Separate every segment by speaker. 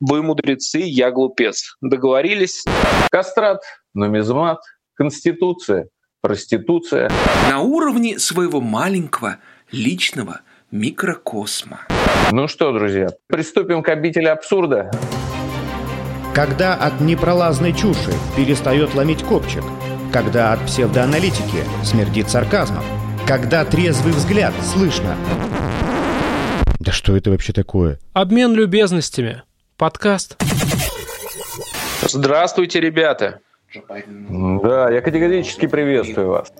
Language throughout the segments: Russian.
Speaker 1: Вы мудрецы, я глупец. Договорились?
Speaker 2: Кастрат, нумизмат, конституция, проституция.
Speaker 3: На уровне своего маленького личного микрокосма.
Speaker 2: Ну что, друзья, приступим к обители абсурда.
Speaker 4: Когда от непролазной чуши перестает ломить копчик, когда от псевдоаналитики смердит сарказмом, когда трезвый взгляд слышно. Да что это вообще такое?
Speaker 5: Обмен любезностями. Подкаст.
Speaker 1: Здравствуйте, ребята.
Speaker 2: Да, я категорически приветствую вас.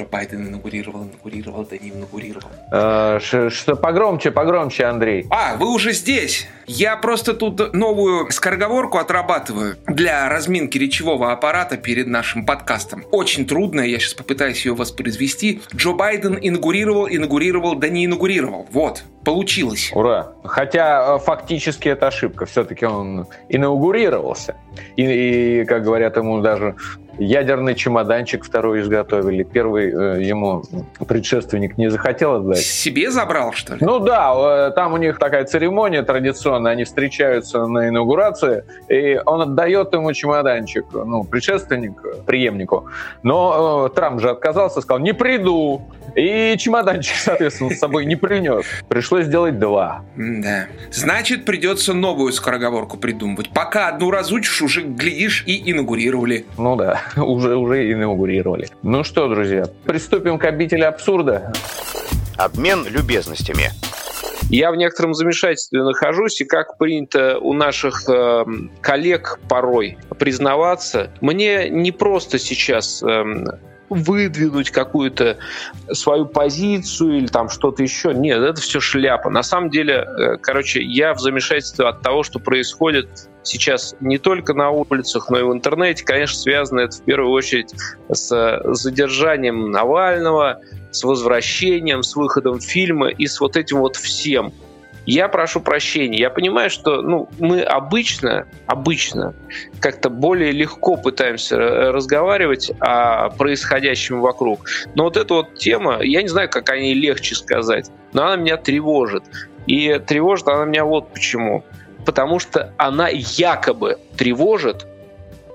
Speaker 3: Джо Байден инаугурировал, инаугурировал, да не инаугурировал.
Speaker 2: А, что погромче, погромче, Андрей.
Speaker 3: А, вы уже здесь? Я просто тут новую скороговорку отрабатываю для разминки речевого аппарата перед нашим подкастом. Очень трудно, я сейчас попытаюсь ее воспроизвести. Джо Байден инаугурировал, инаугурировал, да не инаугурировал. Вот, получилось.
Speaker 2: Ура. Хотя э, фактически это ошибка. Все-таки он инаугурировался. И, и, как говорят, ему даже ядерный чемоданчик второй изготовили. Первый э, ему предшественник не захотел отдать.
Speaker 3: Себе забрал, что ли?
Speaker 2: Ну да, э, там у них такая церемония традиционная, они встречаются на инаугурации, и он отдает ему чемоданчик, ну, предшественник, преемнику. Но э, Трамп же отказался, сказал, не приду. И чемоданчик, соответственно, с собой не принес. Пришлось сделать два.
Speaker 3: Да. Значит, придется новую скороговорку придумывать. Пока одну разучишь, уже глядишь и инаугурировали.
Speaker 2: Ну да, уже, уже инаугурировали. Ну что, друзья, приступим к обители абсурда.
Speaker 6: Обмен любезностями.
Speaker 1: Я в некотором замешательстве нахожусь, и как принято у наших э, коллег порой признаваться, мне не просто сейчас э, выдвинуть какую-то свою позицию или там что-то еще. Нет, это все шляпа. На самом деле, э, короче, я в замешательстве от того, что происходит сейчас не только на улицах, но и в интернете. Конечно, связано это в первую очередь с задержанием Навального, с возвращением, с выходом фильма и с вот этим вот всем. Я прошу прощения. Я понимаю, что ну, мы обычно, обычно как-то более легко пытаемся разговаривать о происходящем вокруг. Но вот эта вот тема, я не знаю, как о ней легче сказать, но она меня тревожит. И тревожит она меня вот почему. Потому что она якобы тревожит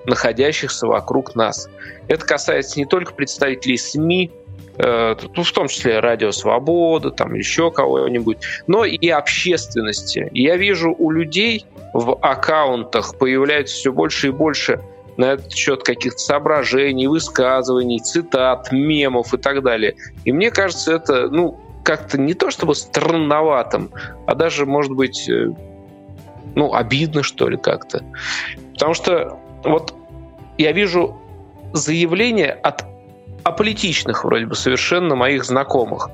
Speaker 1: находящихся вокруг нас. Это касается не только представителей СМИ, Э, ну, в том числе Радио Свобода, там еще кого-нибудь, но и общественности. я вижу у людей в аккаунтах появляется все больше и больше на этот счет каких-то соображений, высказываний, цитат, мемов и так далее. И мне кажется, это, ну, как-то не то чтобы странноватым, а даже, может быть, э, ну, обидно, что ли, как-то. Потому что вот я вижу заявление от аполитичных вроде бы совершенно моих знакомых.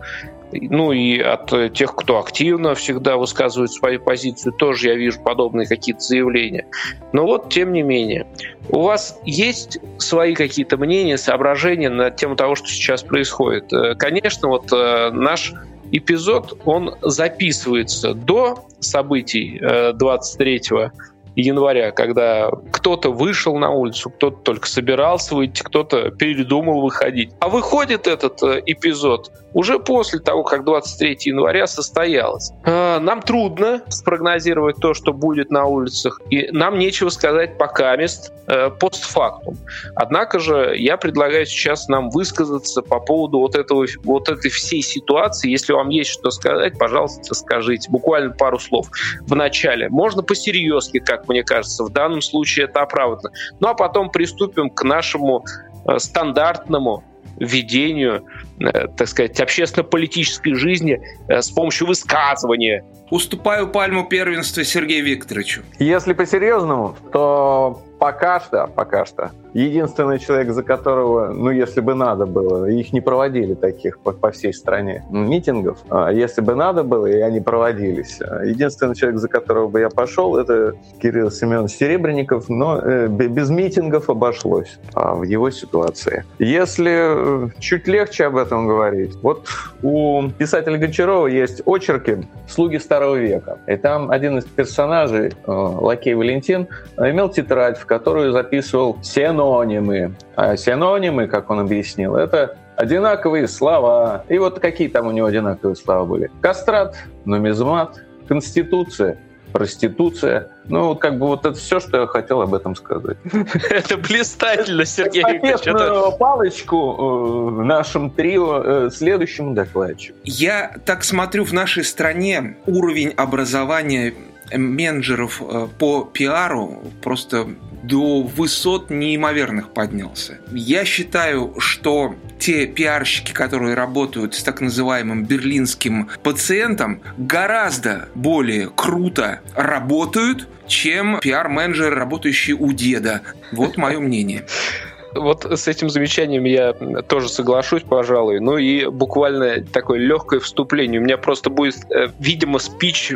Speaker 1: Ну и от тех, кто активно всегда высказывает свою позицию, тоже я вижу подобные какие-то заявления. Но вот, тем не менее, у вас есть свои какие-то мнения, соображения на тему того, что сейчас происходит? Э, конечно, вот э, наш эпизод, он записывается до событий 23 э, января, когда кто-то вышел на улицу, кто-то только собирался выйти, кто-то передумал выходить. А выходит этот э, эпизод уже после того, как 23 января состоялось. А, нам трудно спрогнозировать то, что будет на улицах, и нам нечего сказать пока мест э, постфактум. Однако же я предлагаю сейчас нам высказаться по поводу вот, этого, вот этой всей ситуации. Если вам есть что сказать, пожалуйста, скажите. Буквально пару слов в начале. Можно посерьезки, как мне кажется. В данном случае это оправдано. Ну а потом приступим к нашему э, стандартному ведению, э, так сказать, общественно-политической жизни э, с помощью высказывания.
Speaker 3: Уступаю пальму первенства Сергею Викторовичу.
Speaker 2: Если по-серьезному, то пока что, пока что единственный человек, за которого, ну, если бы надо было, их не проводили таких по, по всей стране митингов, а если бы надо было, и они проводились. А единственный человек, за которого бы я пошел, это Кирилл Семенович Серебренников, но э, без митингов обошлось а, в его ситуации. Если э, чуть легче об этом говорить, вот у писателя Гончарова есть очерки «Слуги старого века», и там один из персонажей, э, Лакей Валентин, имел тетрадь, в которую записывал синонимы. А синонимы, как он объяснил, это одинаковые слова. И вот какие там у него одинаковые слова были? Кастрат, нумизмат, конституция, проституция. Ну, как бы вот это все, что я хотел об этом сказать.
Speaker 1: Это блистательно, Сергей
Speaker 2: Викторович. палочку э, нашем трио э, следующему докладчику.
Speaker 3: Я так смотрю, в нашей стране уровень образования менеджеров э, по пиару просто до высот неимоверных поднялся. Я считаю, что те пиарщики, которые работают с так называемым берлинским пациентом, гораздо более круто работают, чем пиар-менеджеры, работающие у деда. Вот мое мнение.
Speaker 1: Вот с этим замечанием я тоже соглашусь, пожалуй. Ну и буквально такое легкое вступление. У меня просто будет, э, видимо, спич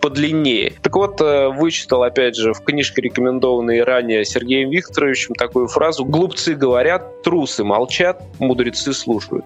Speaker 1: подлиннее. Так вот, э, вычитал, опять же, в книжке, рекомендованной ранее Сергеем Викторовичем, такую фразу «Глупцы говорят, трусы молчат, мудрецы слушают».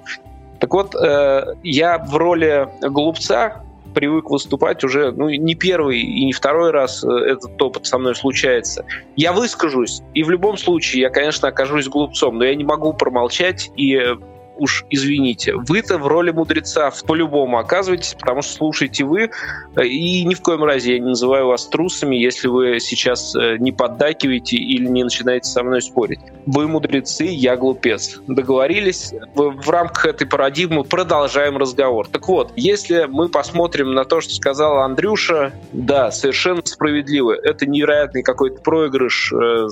Speaker 1: Так вот, э, я в роли глупца привык выступать уже ну, не первый и не второй раз э, этот опыт со мной случается. Я выскажусь, и в любом случае я, конечно, окажусь глупцом, но я не могу промолчать и уж извините, вы-то в роли мудреца по-любому оказываетесь, потому что слушаете вы, э, и ни в коем разе я не называю вас трусами, если вы сейчас э, не поддакиваете или не начинаете со мной спорить. Вы мудрецы, я глупец. Договорились? В, рамках этой парадигмы продолжаем разговор. Так вот, если мы посмотрим на то, что сказал Андрюша, да, совершенно справедливо. Это невероятный какой-то проигрыш э,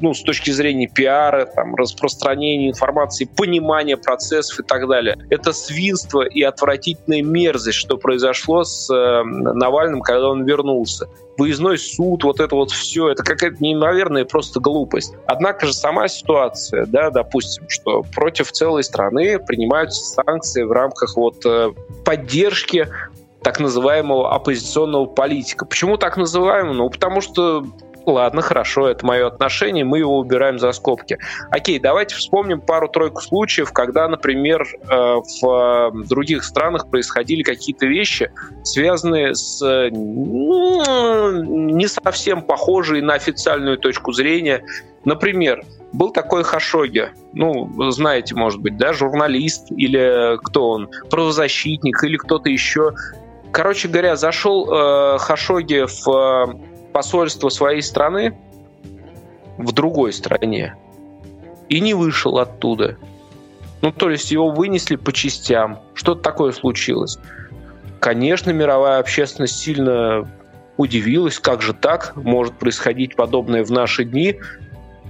Speaker 1: ну, с точки зрения пиара, там, распространения информации, понимания процессов и так далее. Это свинство и отвратительная мерзость, что произошло с э, Навальным, когда он вернулся. Выездной суд, вот это вот все, это какая-то неимоверная просто глупость. Однако же сама ситуация, да, допустим, что против целой страны принимаются санкции в рамках вот э, поддержки так называемого оппозиционного политика. Почему так называемого? Ну, потому что ладно, хорошо, это мое отношение, мы его убираем за скобки. Окей, давайте вспомним пару-тройку случаев, когда, например, э, в других странах происходили какие-то вещи, связанные с ну, не совсем похожие на официальную точку зрения. Например, был такой Хашоги, ну, знаете, может быть, да, журналист или кто он, правозащитник или кто-то еще. Короче говоря, зашел э, Хашоги в посольство своей страны в другой стране и не вышел оттуда. Ну, то есть его вынесли по частям. Что-то такое случилось. Конечно, мировая общественность сильно удивилась, как же так может происходить подобное в наши дни.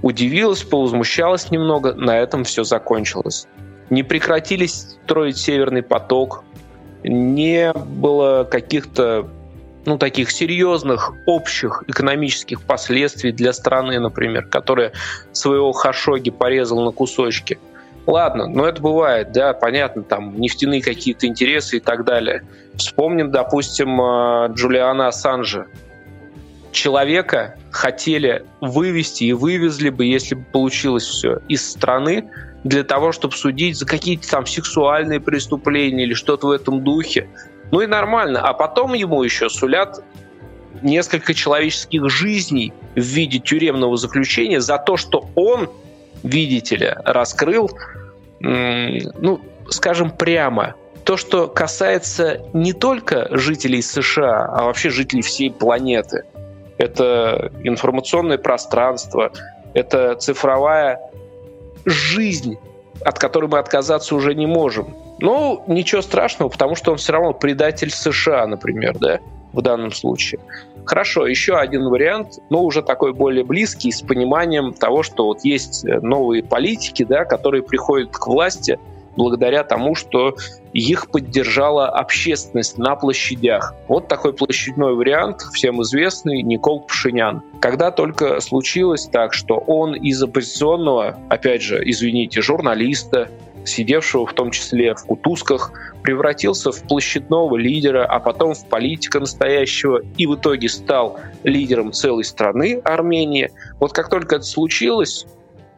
Speaker 1: Удивилась, повозмущалась немного, на этом все закончилось. Не прекратились строить Северный поток, не было каких-то ну, таких серьезных общих экономических последствий для страны, например, которая своего Хашоги порезал на кусочки. Ладно, но это бывает, да, понятно, там нефтяные какие-то интересы и так далее. Вспомним, допустим, э, Джулиана Ассанжа. Человека хотели вывести и вывезли бы, если бы получилось все, из страны для того, чтобы судить за какие-то там сексуальные преступления или что-то в этом духе. Ну и нормально. А потом ему еще сулят несколько человеческих жизней в виде тюремного заключения за то, что он, видите ли, раскрыл, ну, скажем прямо, то, что касается не только жителей США, а вообще жителей всей планеты. Это информационное пространство, это цифровая жизнь, от которой мы отказаться уже не можем. Ну, ничего страшного, потому что он все равно предатель США, например, да, в данном случае. Хорошо, еще один вариант, но уже такой более близкий, с пониманием того, что вот есть новые политики, да, которые приходят к власти благодаря тому, что их поддержала общественность на площадях. Вот такой площадной вариант, всем известный, Никол Пашинян. Когда только случилось так, что он из оппозиционного, опять же, извините, журналиста, сидевшего в том числе в кутузках, превратился в площадного лидера, а потом в политика настоящего и в итоге стал лидером целой страны Армении. Вот как только это случилось,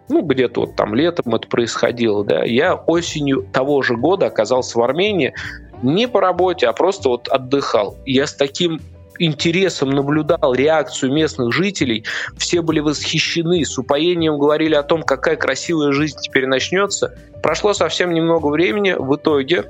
Speaker 1: ну, где-то вот там летом это происходило, да, я осенью того же года оказался в Армении не по работе, а просто вот отдыхал. Я с таким интересом наблюдал реакцию местных жителей. Все были восхищены, с упоением говорили о том, какая красивая жизнь теперь начнется. Прошло совсем немного времени, в итоге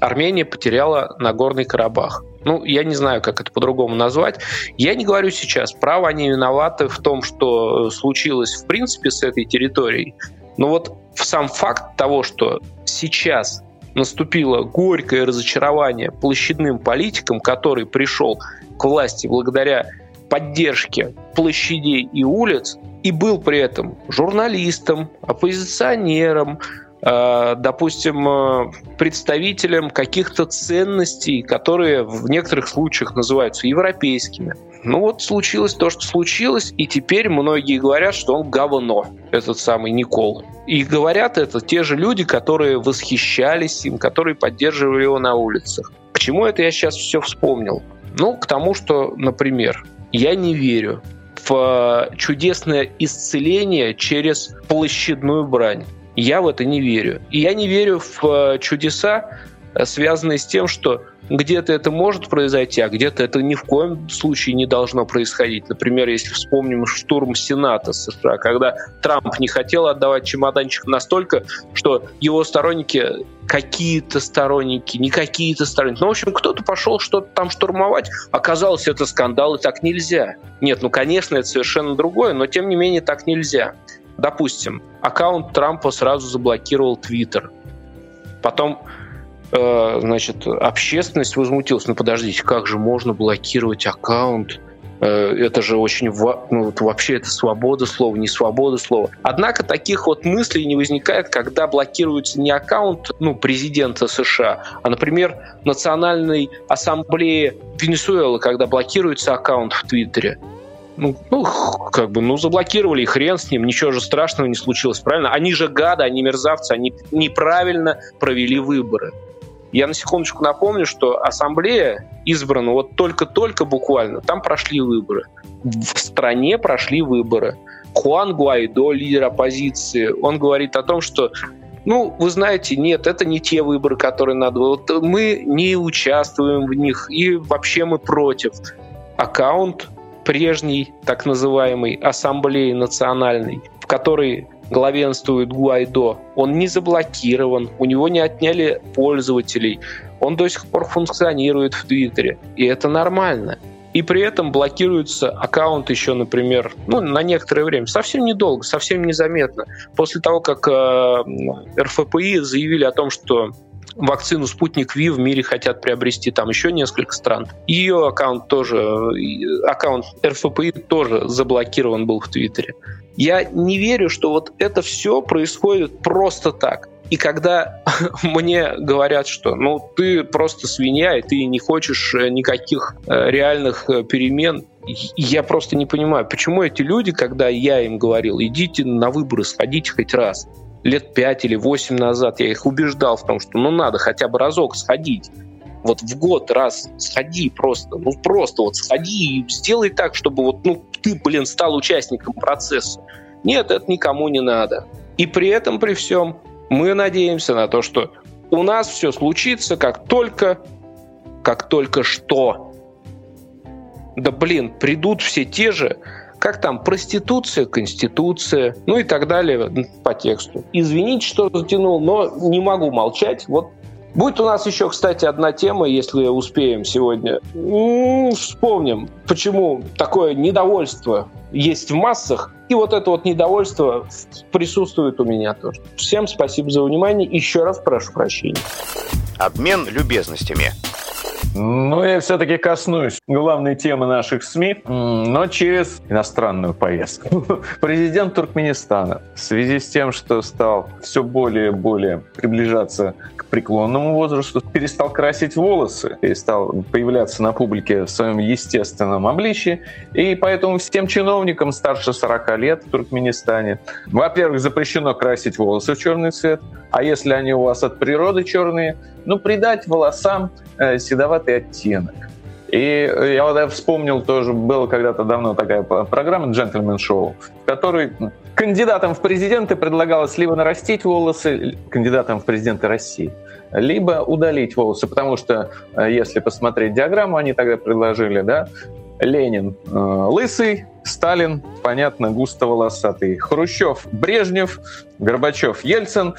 Speaker 1: Армения потеряла Нагорный Карабах. Ну, я не знаю, как это по-другому назвать. Я не говорю сейчас, правы они виноваты в том, что случилось в принципе с этой территорией. Но вот сам факт того, что сейчас наступило горькое разочарование площадным политикам, который пришел к власти благодаря поддержке площадей и улиц, и был при этом журналистом, оппозиционером, э, допустим, э, представителем каких-то ценностей, которые в некоторых случаях называются европейскими. Ну вот случилось то, что случилось, и теперь многие говорят, что он говно, этот самый Никол. И говорят это те же люди, которые восхищались им, которые поддерживали его на улицах. К чему это я сейчас все вспомнил? Ну, к тому, что, например, я не верю в чудесное исцеление через площадную брань. Я в это не верю. И я не верю в чудеса, связанные с тем, что где-то это может произойти, а где-то это ни в коем случае не должно происходить. Например, если вспомним штурм Сената США, когда Трамп не хотел отдавать чемоданчик настолько, что его сторонники какие-то сторонники, не какие-то сторонники. Ну, в общем, кто-то пошел что-то там штурмовать. Оказалось, это скандал, и так нельзя. Нет, ну, конечно, это совершенно другое, но тем не менее так нельзя. Допустим, аккаунт Трампа сразу заблокировал Твиттер. Потом значит, общественность возмутилась. Ну, подождите, как же можно блокировать аккаунт? Э, это же очень... Ну, вот вообще это свобода слова, не свобода слова. Однако таких вот мыслей не возникает, когда блокируется не аккаунт ну, президента США, а, например, Национальной ассамблеи Венесуэлы, когда блокируется аккаунт в Твиттере. Ну, ну, как бы, ну, заблокировали, и хрен с ним, ничего же страшного не случилось, правильно? Они же гады, они мерзавцы, они неправильно провели выборы. Я на секундочку напомню, что ассамблея избрана вот только-только буквально, там прошли выборы. В стране прошли выборы. Хуан Гуайдо, лидер оппозиции, он говорит о том, что ну, вы знаете, нет, это не те выборы, которые надо. Вот мы не участвуем в них, и вообще мы против. Аккаунт прежней, так называемой, Ассамблеи национальной, в которой главенствует Гуайдо, он не заблокирован, у него не отняли пользователей, он до сих пор функционирует в Твиттере, и это нормально. И при этом блокируется аккаунт еще, например, ну, на некоторое время, совсем недолго, совсем незаметно. После того, как э, РФПИ заявили о том, что вакцину «Спутник Ви» в мире хотят приобрести там еще несколько стран. Ее аккаунт тоже, аккаунт РФПИ тоже заблокирован был в Твиттере. Я не верю, что вот это все происходит просто так. И когда мне говорят, что ну ты просто свинья, и ты не хочешь э, никаких э, реальных э, перемен, я просто не понимаю, почему эти люди, когда я им говорил, идите на выборы, сходите хоть раз, лет пять или восемь назад я их убеждал в том, что ну надо хотя бы разок сходить, вот в год раз сходи просто, ну просто вот сходи и сделай так, чтобы вот ну ты, блин, стал участником процесса. Нет, это никому не надо. И при этом, при всем, мы надеемся на то, что у нас все случится, как только, как только что. Да блин, придут все те же, как там, проституция, конституция, ну и так далее по тексту. Извините, что затянул, но не могу молчать. Вот Будет у нас еще, кстати, одна тема, если успеем сегодня. Вспомним, почему такое недовольство есть в массах. И вот это вот недовольство присутствует у меня тоже. Всем спасибо за внимание. Еще раз прошу прощения.
Speaker 6: Обмен любезностями.
Speaker 2: Ну, я все-таки коснусь главной темы наших СМИ, но через иностранную поездку. Президент Туркменистана в связи с тем, что стал все более и более приближаться к преклонному возрасту, перестал красить волосы, перестал появляться на публике в своем естественном обличии, и поэтому всем чиновникам старше 40 лет в Туркменистане, во-первых, запрещено красить волосы в черный цвет, а если они у вас от природы черные, ну, придать волосам э, седоватый оттенок. И я вот вспомнил тоже, была когда-то давно такая программа «Джентльмен Шоу», в которой кандидатам в президенты предлагалось либо нарастить волосы, кандидатам в президенты России, либо удалить волосы, потому что, э, если посмотреть диаграмму, они тогда предложили, да, Ленин э, лысый, Сталин, понятно, густо волосатый, Хрущев, Брежнев, Горбачев, Ельцин,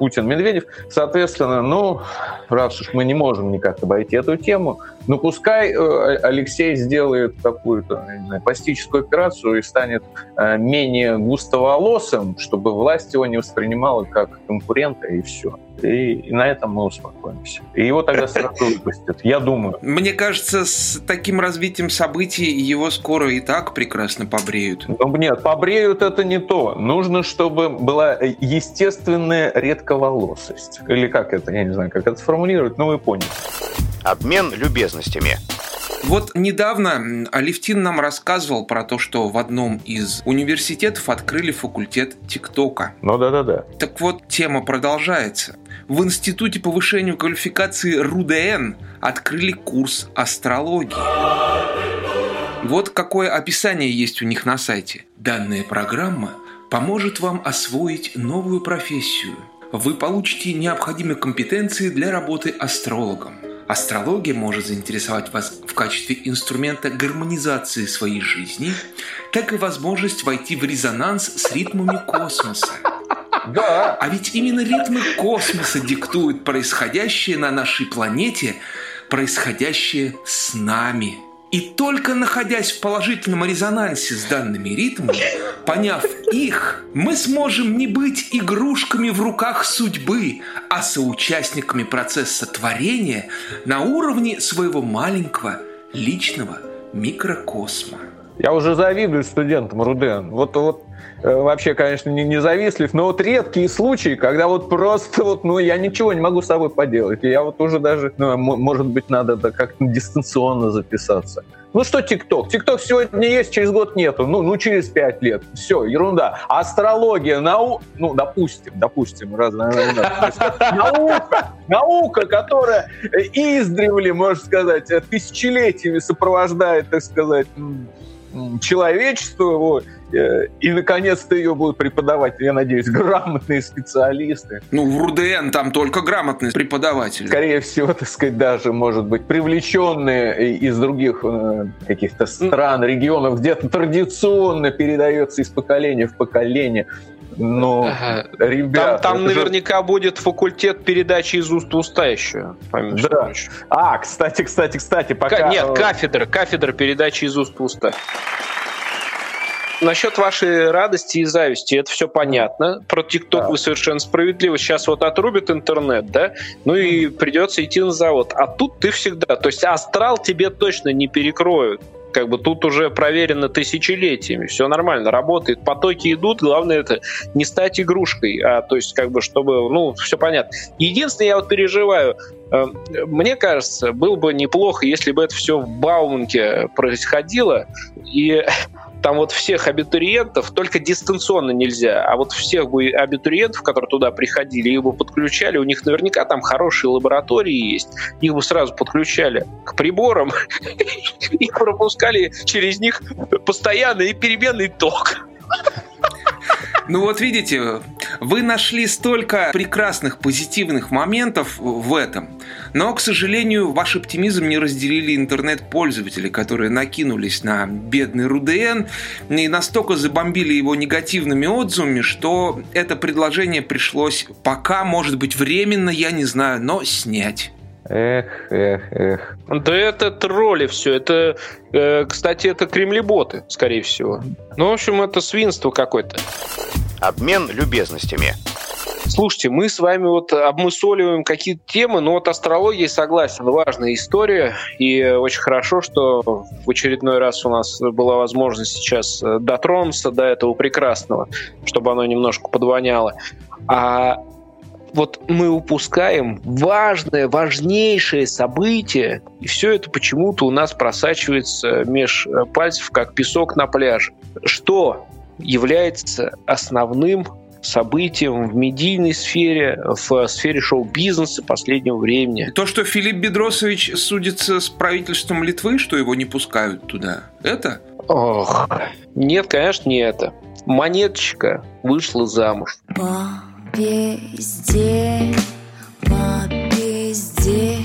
Speaker 2: Путин, Медведев. Соответственно, ну, раз уж мы не можем никак обойти эту тему, Ну, пускай э, Алексей сделает какую-то знаю, пластическую операцию и станет э, менее густоволосым, чтобы власть его не воспринимала как конкурента, и все. И, и на этом мы успокоимся. И его тогда сразу выпустят, я думаю.
Speaker 3: Мне кажется, с таким развитием событий его скоро и так прекрасно побреют.
Speaker 2: Ну, нет, побреют это не то. Нужно, чтобы была естественная редковолосость. Или как это, я не знаю, как это сформулировать, но вы поняли.
Speaker 6: Обмен любезностями.
Speaker 3: Вот недавно Алевтин нам рассказывал про то, что в одном из университетов открыли факультет ТикТока.
Speaker 2: Ну да-да-да.
Speaker 3: Так вот, тема продолжается. В Институте повышения квалификации РУДН открыли курс астрологии. Вот какое описание есть у них на сайте. Данная программа поможет вам освоить новую профессию. Вы получите необходимые компетенции для работы астрологом. Астрология может заинтересовать вас в качестве инструмента гармонизации своей жизни, так и возможность войти в резонанс с ритмами космоса.
Speaker 2: Да.
Speaker 3: А ведь именно ритмы космоса диктуют происходящее на нашей планете, происходящее с нами – и только находясь в положительном резонансе с данными ритмами, поняв их, мы сможем не быть игрушками в руках судьбы, а соучастниками процесса творения на уровне своего маленького личного микрокосма.
Speaker 2: Я уже завидую студентам РУДН. Вот, вот э, вообще, конечно, не, не завистлив, но вот редкие случаи, когда вот просто вот, ну, я ничего не могу с собой поделать. Я вот уже даже, ну, может быть, надо как-то дистанционно записаться. Ну что ТикТок? ТикТок сегодня есть, через год нету. Ну, ну через пять лет. Все, ерунда. Астрология, наука, ну, допустим, допустим, раз, наука, наука, которая издревле, можно сказать, тысячелетиями сопровождает, так сказать, человечество его, э, и наконец-то ее будут преподавать, я надеюсь, грамотные специалисты.
Speaker 3: Ну, в РУДН там только грамотные преподаватели.
Speaker 2: Скорее всего, так сказать, даже, может быть, привлеченные из других э, каких-то стран, регионов, где-то традиционно передается из поколения в поколение. Но, ага. ребята...
Speaker 1: Там, там наверняка же... будет факультет передачи из уст в уста еще.
Speaker 2: Да. А, кстати, кстати, кстати, пока... К-
Speaker 1: нет, кафедра, кафедра передачи из уст в уста. Насчет вашей радости и зависти, это все понятно. Про ТикТок да. вы совершенно справедливо. Сейчас вот отрубят интернет, да, ну и придется идти на завод. А тут ты всегда, то есть астрал тебе точно не перекроют как бы тут уже проверено тысячелетиями, все нормально, работает, потоки идут, главное это не стать игрушкой, а то есть как бы чтобы, ну, все понятно. Единственное, я вот переживаю, э, мне кажется, было бы неплохо, если бы это все в Бауманке происходило, и там вот всех абитуриентов, только дистанционно нельзя, а вот всех бы абитуриентов, которые туда приходили, их бы подключали, у них наверняка там хорошие лаборатории есть, их бы сразу подключали к приборам и пропускали через них постоянный и переменный ток.
Speaker 3: Ну вот видите, вы нашли столько прекрасных позитивных моментов в этом, но, к сожалению, ваш оптимизм не разделили интернет-пользователи, которые накинулись на бедный РУДН и настолько забомбили его негативными отзывами, что это предложение пришлось пока, может быть, временно, я не знаю, но снять.
Speaker 2: Эх, эх, эх.
Speaker 1: Да это тролли все. Это, э, кстати, это кремлеботы, скорее всего. Ну, в общем, это свинство какое-то.
Speaker 6: Обмен любезностями.
Speaker 1: Слушайте, мы с вами вот обмысоливаем какие-то темы, но вот астрология, согласен, важная история, и очень хорошо, что в очередной раз у нас была возможность сейчас э, дотронуться до этого прекрасного, чтобы оно немножко подвоняло. А вот мы упускаем важное, важнейшее событие, и все это почему-то у нас просачивается меж э, пальцев, как песок на пляже. Что является основным событием в медийной сфере, в сфере шоу-бизнеса последнего времени.
Speaker 3: То, что Филипп Бедросович судится с правительством Литвы, что его не пускают туда, это?
Speaker 1: Ох, нет, конечно, не это. Монеточка вышла замуж.
Speaker 7: По везде, по везде,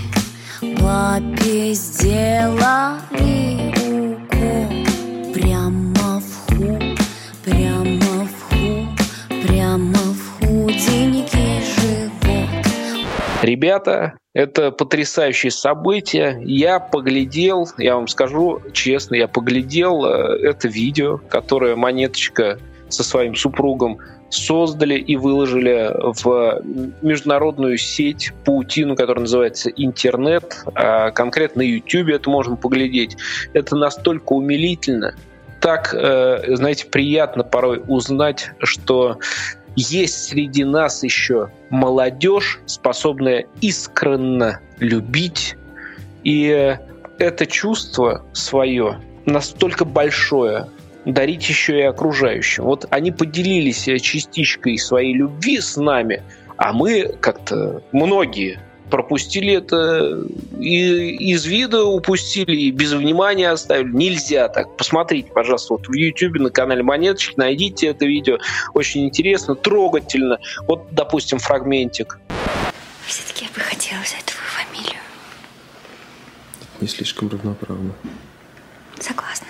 Speaker 7: по везде лови укол прямо в худенький живот.
Speaker 1: Ребят, Ребята, это потрясающее событие. Я поглядел, я вам скажу честно, я поглядел э, это видео, которое Монеточка со своим супругом создали и выложили в международную сеть паутину, которая называется интернет. А конкретно на YouTube это можно поглядеть. Это настолько умилительно, так, э, знаете, приятно порой узнать, что есть среди нас еще молодежь, способная искренне любить. И это чувство свое настолько большое, дарить еще и окружающим. Вот они поделились частичкой своей любви с нами, а мы как-то, многие, пропустили это и из вида упустили, и без внимания оставили. Нельзя так. Посмотрите, пожалуйста, вот в YouTube на канале Монеточки, найдите это видео. Очень интересно, трогательно. Вот, допустим, фрагментик.
Speaker 7: Все-таки я бы хотела знать твою фамилию.
Speaker 8: Не слишком равноправно.
Speaker 7: Согласна.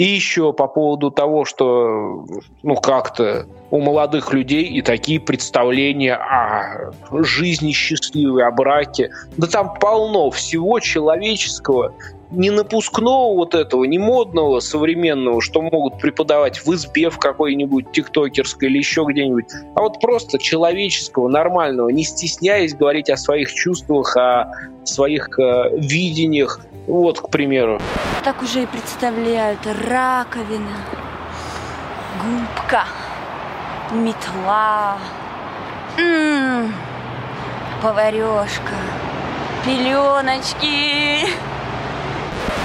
Speaker 1: И еще по поводу того, что ну как-то у молодых людей и такие представления о жизни счастливой, о браке. Да там полно всего человеческого, не напускного вот этого, не модного, современного, что могут преподавать в избе в какой-нибудь тиктокерской или еще где-нибудь, а вот просто человеческого, нормального, не стесняясь говорить о своих чувствах, о своих э, видениях, вот, к примеру.
Speaker 7: Так уже и представляют раковина, губка, метла, м-м, поварешка, пеленочки.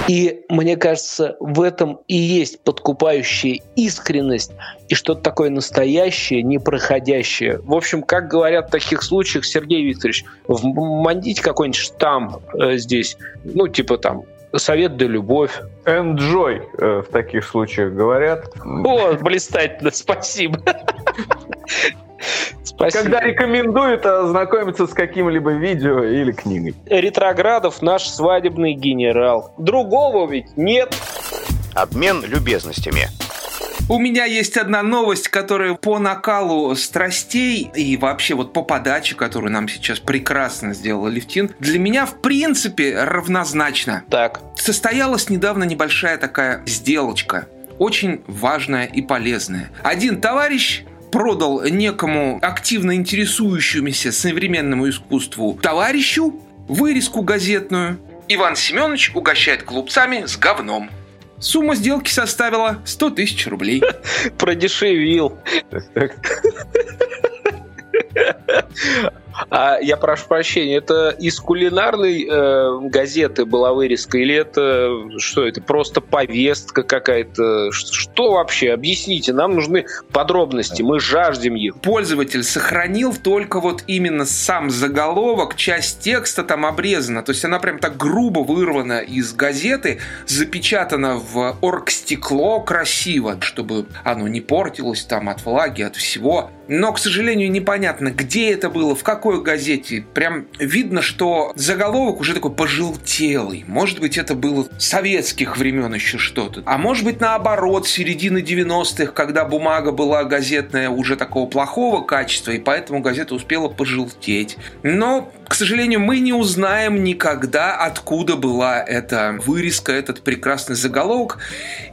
Speaker 1: И мне кажется, в этом и есть подкупающая искренность и что-то такое настоящее, непроходящее. В общем, как говорят в таких случаях, Сергей Викторович, вмандить какой-нибудь штамп э, здесь, ну, типа там, совет да любовь.
Speaker 2: Enjoy э, в таких случаях говорят.
Speaker 1: О, блистательно, спасибо.
Speaker 2: Спасибо. Когда рекомендуют ознакомиться с каким-либо видео или книгой.
Speaker 1: Ретроградов наш свадебный генерал. Другого ведь нет.
Speaker 6: Обмен любезностями.
Speaker 3: У меня есть одна новость, которая по накалу страстей и вообще вот по подаче, которую нам сейчас прекрасно сделал Левтин, для меня в принципе равнозначна.
Speaker 1: Так.
Speaker 3: Состоялась недавно небольшая такая сделочка очень важная и полезная. Один товарищ продал некому активно интересующемуся современному искусству товарищу вырезку газетную. Иван Семенович угощает клубцами с говном. Сумма сделки составила 100 тысяч рублей.
Speaker 1: Продешевил. А я прошу прощения, это из кулинарной э, газеты была вырезка или это что это просто повестка какая-то? Что вообще? Объясните, нам нужны подробности, мы жаждем их.
Speaker 3: Пользователь сохранил только вот именно сам заголовок, часть текста там обрезана, то есть она прям так грубо вырвана из газеты, запечатана в оргстекло красиво, чтобы оно не портилось там от влаги, от всего. Но, к сожалению, непонятно, где это было, в какой газете. Прям видно, что заголовок уже такой пожелтелый. Может быть, это было советских времен еще что-то. А может быть, наоборот, середины 90-х, когда бумага была газетная уже такого плохого качества, и поэтому газета успела пожелтеть. Но, к сожалению, мы не узнаем никогда, откуда была эта вырезка, этот прекрасный заголовок.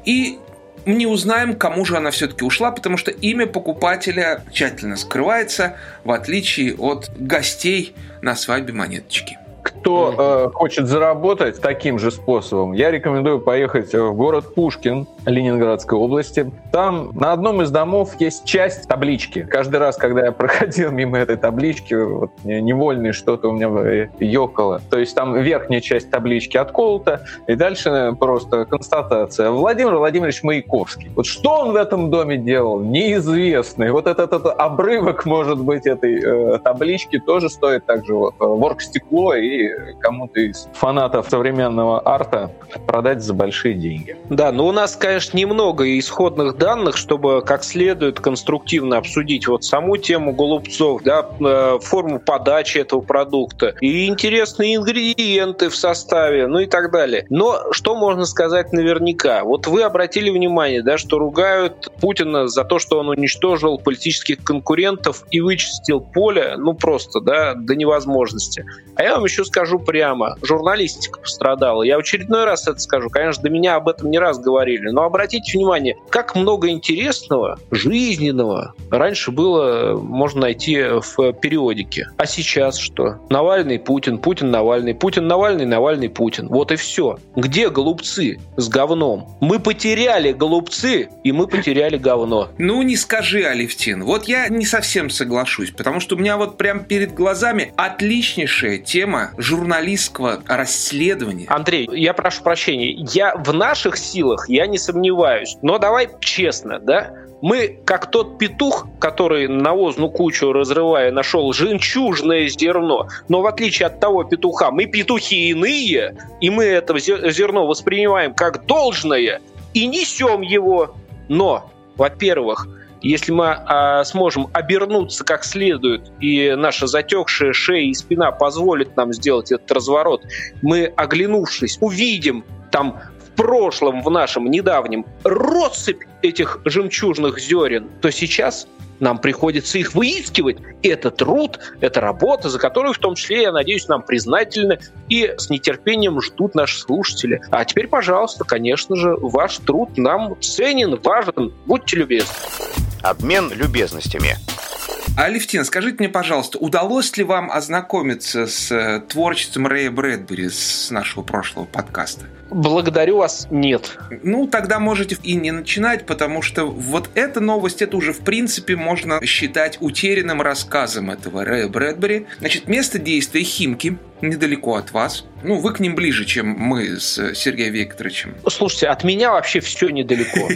Speaker 3: И не узнаем, кому же она все-таки ушла, потому что имя покупателя тщательно скрывается, в отличие от гостей на свадьбе монеточки
Speaker 2: кто э, хочет заработать таким же способом, я рекомендую поехать в город Пушкин Ленинградской области. Там на одном из домов есть часть таблички. Каждый раз, когда я проходил мимо этой таблички, вот, невольно что-то у меня ёкало. То есть там верхняя часть таблички отколота, и дальше просто констатация. Владимир Владимирович Маяковский. Вот что он в этом доме делал, неизвестно. И вот этот, этот обрывок, может быть, этой э, таблички тоже стоит также вот, ворк стекло кому-то из фанатов современного арта продать за большие деньги.
Speaker 1: Да, но у нас, конечно, немного исходных данных, чтобы как следует конструктивно обсудить вот саму тему голубцов, да, э, форму подачи этого продукта и интересные ингредиенты в составе, ну и так далее. Но что можно сказать наверняка? Вот вы обратили внимание, да, что ругают Путина за то, что он уничтожил политических конкурентов и вычистил поле, ну просто, да, до невозможности. А я вам еще скажу прямо, журналистика пострадала. Я в очередной раз это скажу. Конечно, до меня об этом не раз говорили, но обратите внимание, как много интересного, жизненного раньше было можно найти в периодике. А сейчас что? Навальный Путин, Путин Навальный, Путин Навальный, Навальный Путин. Вот и все. Где голубцы с говном? Мы потеряли голубцы, и мы потеряли говно.
Speaker 3: Ну, не скажи, Алевтин. Вот я не совсем соглашусь, потому что у меня вот прям перед глазами отличнейшая тема журналистского расследования.
Speaker 1: Андрей, я прошу прощения. Я в наших силах, я не сомневаюсь. Но давай честно, да? Мы, как тот петух, который навозную кучу разрывая, нашел жемчужное зерно, но в отличие от того петуха, мы петухи иные, и мы это зерно воспринимаем как должное и несем его. Но, во-первых, если мы а, сможем обернуться как следует, и наша затекшая шея и спина позволит нам сделать этот разворот, мы, оглянувшись, увидим там в прошлом, в нашем недавнем, россыпь этих жемчужных зерен, то сейчас нам приходится их выискивать. Это труд, это работа, за которую в том числе, я надеюсь, нам признательны и с нетерпением ждут наши слушатели. А теперь, пожалуйста, конечно же, ваш труд нам ценен, важен. Будьте любезны.
Speaker 6: Обмен любезностями.
Speaker 3: Алевтина, скажите мне, пожалуйста, удалось ли вам ознакомиться с э, творчеством Рэя Брэдбери с нашего прошлого подкаста?
Speaker 1: Благодарю вас, нет.
Speaker 3: Ну, тогда можете и не начинать, потому что вот эта новость, это уже в принципе можно считать утерянным рассказом этого Рэя Брэдбери. Значит, место действия Химки, недалеко от вас. Ну, вы к ним ближе, чем мы с Сергеем Викторовичем.
Speaker 1: Слушайте, от меня вообще все недалеко.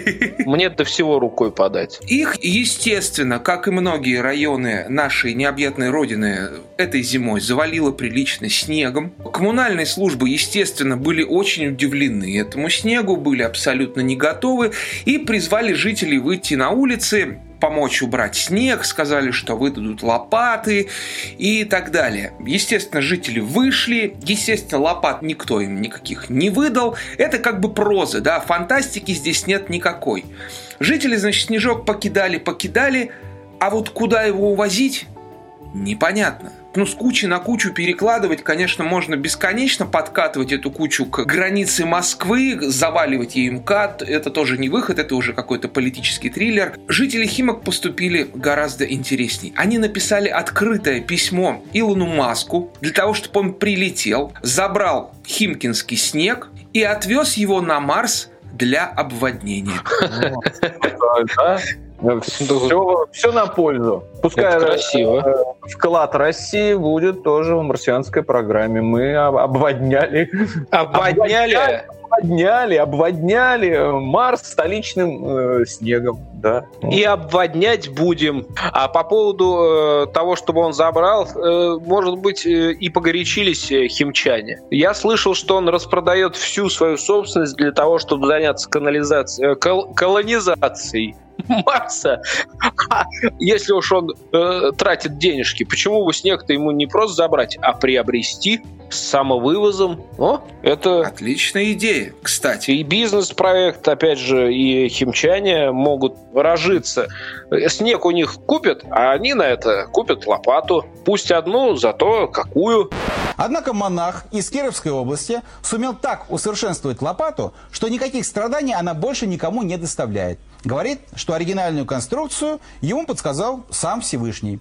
Speaker 1: Мне до всего рукой подать.
Speaker 3: Их, естественно, как и многие районы нашей необъятной родины, этой зимой завалило прилично снегом. Коммунальные службы, естественно, были очень удивлены этому снегу, были абсолютно не готовы и призвали жителей выйти на улицы помочь убрать снег, сказали, что выдадут лопаты и так далее. Естественно, жители вышли, естественно, лопат никто им никаких не выдал. Это как бы проза, да, фантастики здесь нет никакой. Жители, значит, снежок покидали, покидали, а вот куда его увозить, непонятно ну, с кучи на кучу перекладывать, конечно, можно бесконечно подкатывать эту кучу к границе Москвы, заваливать ей МКАД. Это тоже не выход, это уже какой-то политический триллер. Жители Химок поступили гораздо интересней. Они написали открытое письмо Илону Маску для того, чтобы он прилетел, забрал химкинский снег и отвез его на Марс для обводнения.
Speaker 2: Все, все на пользу. Пускай
Speaker 1: Это красиво.
Speaker 2: Э, вклад России будет тоже в марсианской программе. Мы обводняли.
Speaker 1: Обводняли?
Speaker 2: Обводняли, обводняли Марс столичным э, снегом, да.
Speaker 1: И обводнять будем. А по поводу э, того, чтобы он забрал, э, может быть, э, и погорячились э, химчане. Я слышал, что он распродает всю свою собственность для того, чтобы заняться канализацией, э, кол- колонизацией. Марса. А если уж он э, тратит денежки, почему бы снег-то ему не просто забрать, а приобрести с самовывозом? О, это...
Speaker 3: Отличная идея, кстати.
Speaker 1: И бизнес-проект, опять же, и химчане могут выражиться. Снег у них купят, а они на это купят лопату. Пусть одну, зато какую.
Speaker 9: Однако монах из Кировской области сумел так усовершенствовать лопату, что никаких страданий она больше никому не доставляет. Говорит, что оригинальную конструкцию ему подсказал сам Всевышний.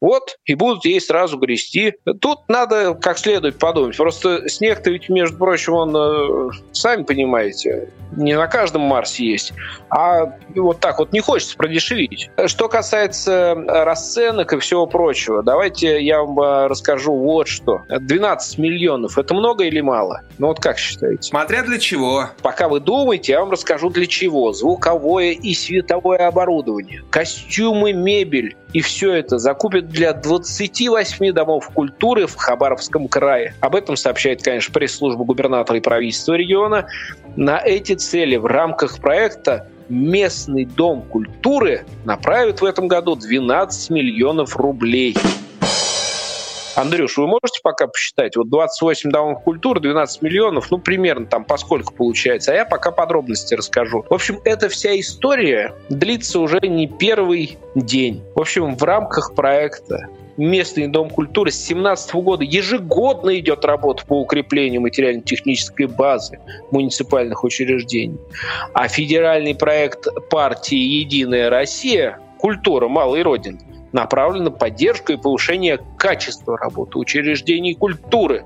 Speaker 1: Вот, и будут ей сразу грести. Тут надо как следует подумать. Просто снег-то ведь, между прочим, он, э, сами понимаете, не на каждом Марсе есть. А вот так вот не хочется продешевить. Что касается расценок и всего прочего, давайте я вам э, расскажу вот что. 12 миллионов – это много или мало? Ну вот как считаете?
Speaker 3: Смотря для чего.
Speaker 1: Пока вы думаете, я вам расскажу для чего. Звуковое и световое оборудование, костюмы, мебель, и все это закупят для 28 домов культуры в Хабаровском крае. Об этом сообщает, конечно, пресс-служба губернатора и правительства региона. На эти цели в рамках проекта местный дом культуры направит в этом году 12 миллионов рублей. Андрюш, вы можете пока посчитать? Вот 28 домов культуры, 12 миллионов, ну, примерно там поскольку получается. А я пока подробности расскажу. В общем, эта вся история длится уже не первый день. В общем, в рамках проекта местный дом культуры с 2017 года ежегодно идет работа по укреплению материально-технической базы муниципальных учреждений. А федеральный проект партии «Единая Россия» «Культура малой Родины» направлен на поддержку и повышение качества работы учреждений культуры.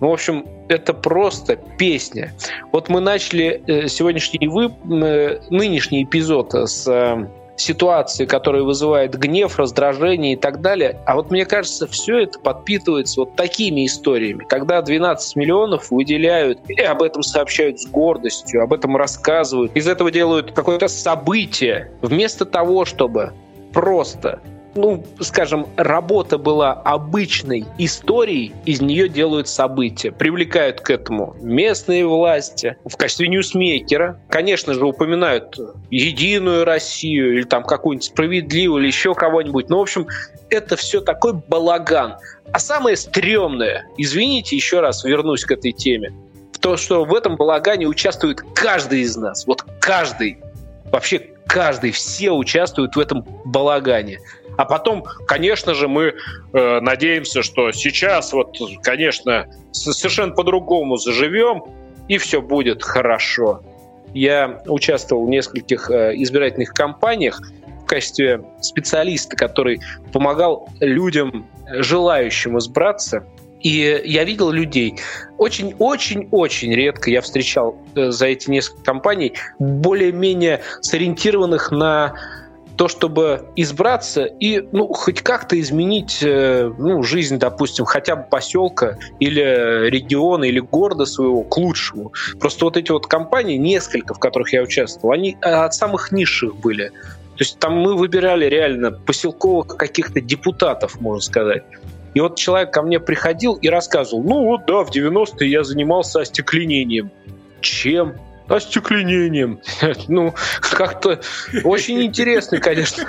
Speaker 1: Ну, в общем, это просто песня. Вот мы начали э, сегодняшний вы, э, нынешний эпизод с э, ситуации, которая вызывает гнев, раздражение и так далее. А вот мне кажется, все это подпитывается вот такими историями, когда 12 миллионов выделяют и об этом сообщают с гордостью, об этом рассказывают, из этого делают какое-то событие, вместо того, чтобы просто ну, скажем, работа была обычной историей, из нее делают события, привлекают к этому местные власти в качестве ньюсмейкера. Конечно же, упоминают Единую Россию или там какую-нибудь справедливую или еще кого-нибудь. Ну, в общем, это все такой балаган. А самое стрёмное, извините, еще раз вернусь к этой теме, в то, что в этом балагане участвует каждый из нас. Вот каждый. Вообще каждый, все участвуют в этом балагане. А потом, конечно же, мы э, надеемся, что сейчас вот, конечно, совершенно по-другому заживем, и все будет хорошо. Я участвовал в нескольких э, избирательных кампаниях в качестве специалиста, который помогал людям, желающим избраться. И я видел людей, очень-очень-очень редко я встречал э, за эти несколько кампаний более-менее сориентированных на то, чтобы избраться и ну, хоть как-то изменить э, ну, жизнь, допустим, хотя бы поселка или региона или города своего к лучшему. Просто вот эти вот компании, несколько, в которых я участвовал, они э, от самых низших были. То есть там мы выбирали реально поселковых каких-то депутатов, можно сказать. И вот человек ко мне приходил и рассказывал, ну вот да, в 90-е я занимался остекленением. Чем? Остекленением. Ну, как-то очень интересно, конечно,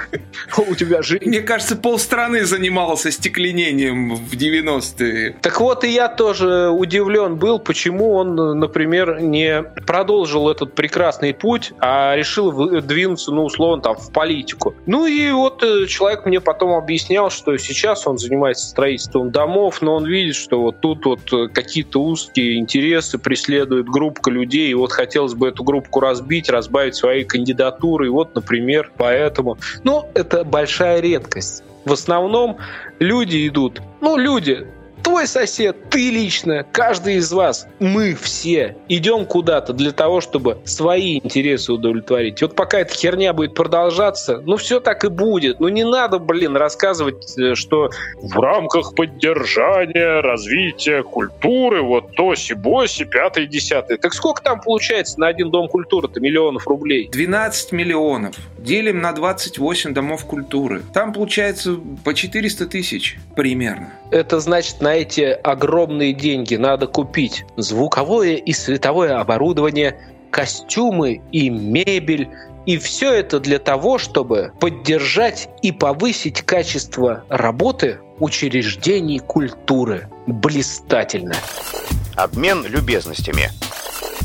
Speaker 1: у тебя жизнь.
Speaker 3: Мне кажется, полстраны занимался остекленением в 90-е.
Speaker 1: Так вот, и я тоже удивлен был, почему он, например, не продолжил этот прекрасный путь, а решил двинуться, ну, условно, там, в политику. Ну и вот э, человек мне потом объяснял, что сейчас он занимается строительством домов, но он видит, что вот тут вот э, какие-то узкие интересы преследует группа людей, и вот хотел хотелось бы эту группу разбить, разбавить свои кандидатуры. И вот, например, поэтому... Ну, это большая редкость. В основном люди идут, ну, люди, твой сосед, ты лично, каждый из вас, мы все идем куда-то для того, чтобы свои интересы удовлетворить. Вот пока эта херня будет продолжаться, ну все так и будет. Ну не надо, блин, рассказывать, э, что в рамках поддержания развития культуры, вот тоси-боси, пятое, десятое. Так сколько там получается на один дом культуры-то миллионов рублей?
Speaker 3: 12 миллионов. Делим на 28 домов культуры. Там получается по 400 тысяч примерно.
Speaker 1: Это значит, на эти огромные деньги надо купить звуковое и световое оборудование, костюмы и мебель. И все это для того, чтобы поддержать и повысить качество работы учреждений культуры. Блистательно.
Speaker 6: Обмен любезностями.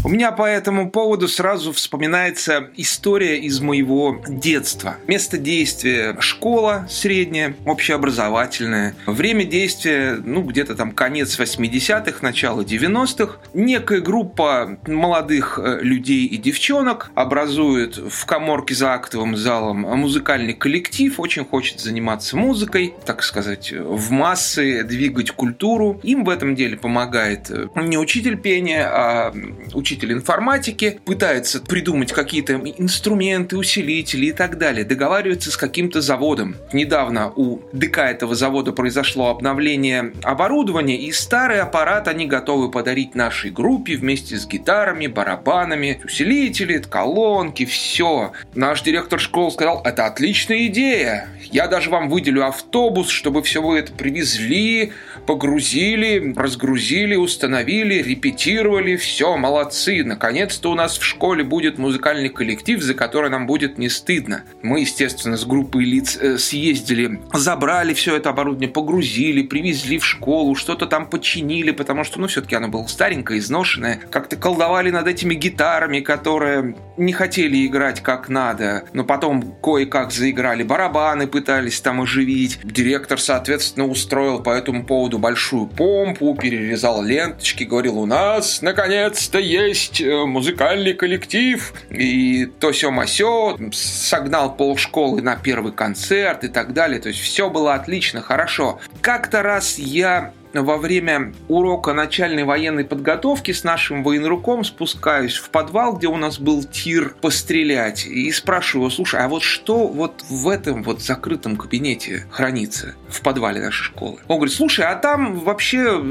Speaker 3: У меня по этому поводу сразу вспоминается история из моего детства. Место действия – школа средняя, общеобразовательная. Время действия, ну, где-то там конец 80-х, начало 90-х. Некая группа молодых э, людей и девчонок образует в коморке за актовым залом музыкальный коллектив, очень хочет заниматься музыкой, так сказать, в массы двигать культуру. Им в этом деле помогает э, не учитель пения, а учитель учитель информатики, пытается придумать какие-то инструменты, усилители и так далее, договаривается с каким-то заводом. Недавно у ДК этого завода произошло обновление оборудования, и старый аппарат они готовы подарить нашей группе вместе с гитарами, барабанами, усилители, колонки, все. Наш директор школы сказал, это отличная идея. Я даже вам выделю автобус, чтобы все вы это привезли, погрузили, разгрузили, установили, репетировали. Все, молодцы. Наконец-то у нас в школе будет музыкальный коллектив, за который нам будет не стыдно. Мы, естественно, с группой лиц э, съездили, забрали все это оборудование, погрузили, привезли в школу, что-то там починили, потому что, ну, все-таки оно было старенькое, изношенное. Как-то колдовали над этими гитарами, которые не хотели играть как надо, но потом кое-как заиграли барабаны, пытались там оживить. Директор, соответственно, устроил по этому поводу большую помпу, перерезал ленточки, говорил, у нас наконец-то есть э, музыкальный коллектив. И то все масё согнал полшколы на первый концерт и так далее. То есть все было отлично, хорошо. Как-то раз я во время урока начальной военной подготовки с нашим военруком спускаюсь в подвал, где у нас был тир пострелять, и спрашиваю, слушай, а вот что вот в этом вот закрытом кабинете хранится в подвале нашей школы? Он говорит, слушай, а там вообще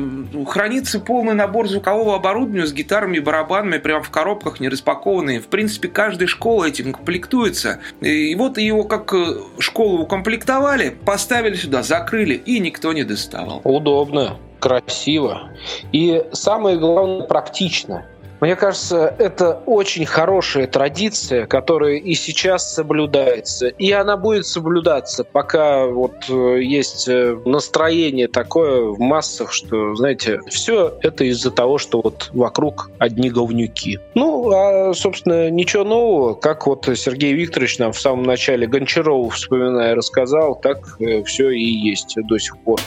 Speaker 3: хранится полный набор звукового оборудования с гитарами и барабанами прямо в коробках, не распакованные. В принципе, каждая школа этим комплектуется. И вот его как э, школу укомплектовали, поставили сюда, закрыли, и никто не доставал.
Speaker 1: Удобно красиво и, самое главное, практично. Мне кажется, это очень хорошая традиция, которая и сейчас соблюдается. И она будет соблюдаться, пока вот э, есть э, настроение такое в массах, что, знаете, все это из-за того, что вот вокруг одни говнюки. Ну, а, собственно, ничего нового. Как вот Сергей Викторович нам в самом начале Гончарова, вспоминая, рассказал, так э, все и есть до сих пор.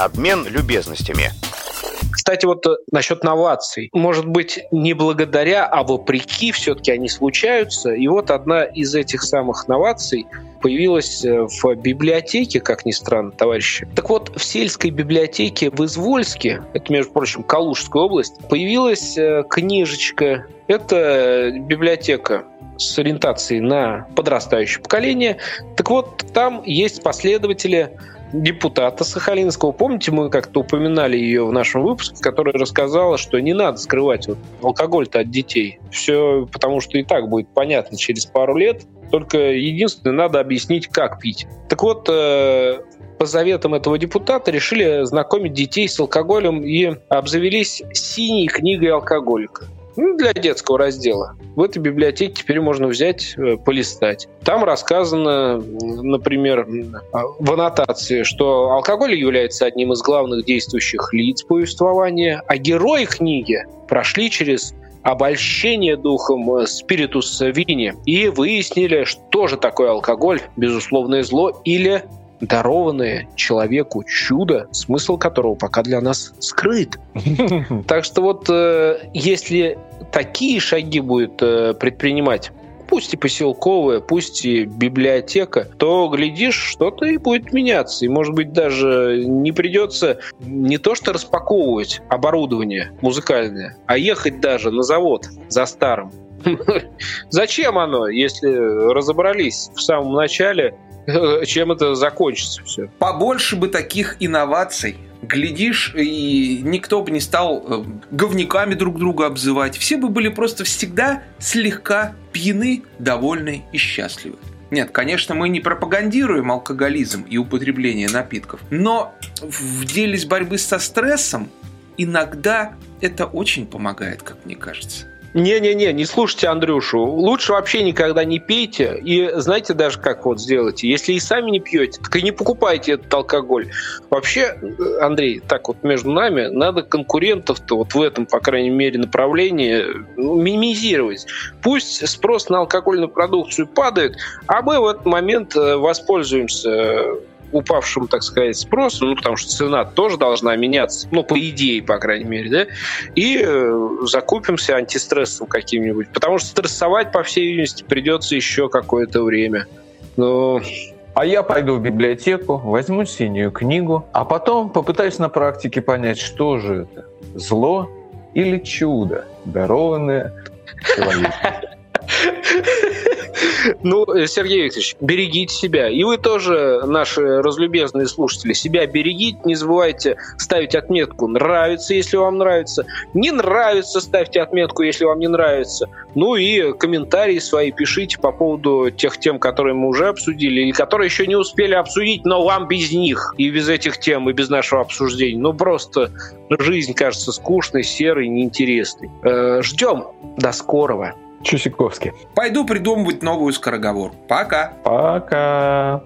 Speaker 6: Обмен любезностями.
Speaker 1: Кстати, вот э, насчет новаций. Может быть, не благодаря, а вопреки все-таки они случаются. И вот одна из этих самых новаций появилась э, в библиотеке, как ни странно, товарищи. Так вот, в сельской библиотеке в Извольске, это, между прочим, Калужская область, появилась э, книжечка. Это библиотека с ориентацией на подрастающее поколение. Так вот, там есть последователи депутата Сахалинского. Помните, мы как-то упоминали ее в нашем выпуске, которая рассказала, что не надо скрывать вот алкоголь-то от детей. Все потому, что и так будет понятно через пару лет. Только единственное, надо объяснить, как пить. Так вот, э, по заветам этого депутата решили знакомить детей с алкоголем и обзавелись синей книгой алкоголика ну, для детского раздела. В этой библиотеке теперь можно взять, э, полистать. Там рассказано, например, в аннотации, что алкоголь является одним из главных действующих лиц повествования, а герои книги прошли через обольщение духом э, спиритус вини и выяснили, что же такое алкоголь, безусловное зло или дарованное человеку чудо, смысл которого пока для нас скрыт. Так что вот э, если такие шаги будет э, предпринимать пусть и поселковая, пусть и библиотека, то, глядишь, что-то и будет меняться. И, может быть, даже не придется не то что распаковывать оборудование музыкальное, а ехать даже на завод за старым. Зачем оно, если разобрались в самом начале, чем это закончится все.
Speaker 3: Побольше бы таких инноваций. Глядишь, и никто бы не стал э, говняками друг друга обзывать. Все бы были просто всегда слегка пьяны, довольны и счастливы. Нет, конечно, мы не пропагандируем алкоголизм и употребление напитков, но в деле с борьбы со стрессом иногда это очень помогает, как мне кажется.
Speaker 1: Не-не-не, не слушайте Андрюшу. Лучше вообще никогда не пейте. И знаете даже, как вот сделайте? Если и сами не пьете, так и не покупайте этот алкоголь. Вообще, Андрей, так вот между нами, надо конкурентов-то вот в этом, по крайней мере, направлении ну, минимизировать. Пусть спрос на алкогольную продукцию падает, а мы в этот момент э, воспользуемся упавшим, так сказать, спросом, ну, потому что цена тоже должна меняться, ну, по идее, по крайней мере, да, и э, закупимся антистрессом каким-нибудь, потому что стрессовать, по всей видимости, придется еще какое-то время. Но
Speaker 2: а я пойду в библиотеку, возьму синюю книгу, а потом попытаюсь на практике понять, что же это. Зло или чудо, дарованное человечеству?
Speaker 1: Ну, Сергей Викторович, берегите себя. И вы тоже, наши разлюбезные слушатели, себя берегите. Не забывайте ставить отметку «нравится», если вам нравится. «Не нравится» ставьте отметку, если вам не нравится. Ну и комментарии свои пишите по поводу тех тем, которые мы уже обсудили, или которые еще не успели обсудить, но вам без них, и без этих тем, и без нашего обсуждения. Ну, просто жизнь кажется скучной, серой, неинтересной. Э, ждем. До скорого.
Speaker 2: Чусиковский.
Speaker 3: Пойду придумывать новую скороговорку. Пока.
Speaker 2: Пока.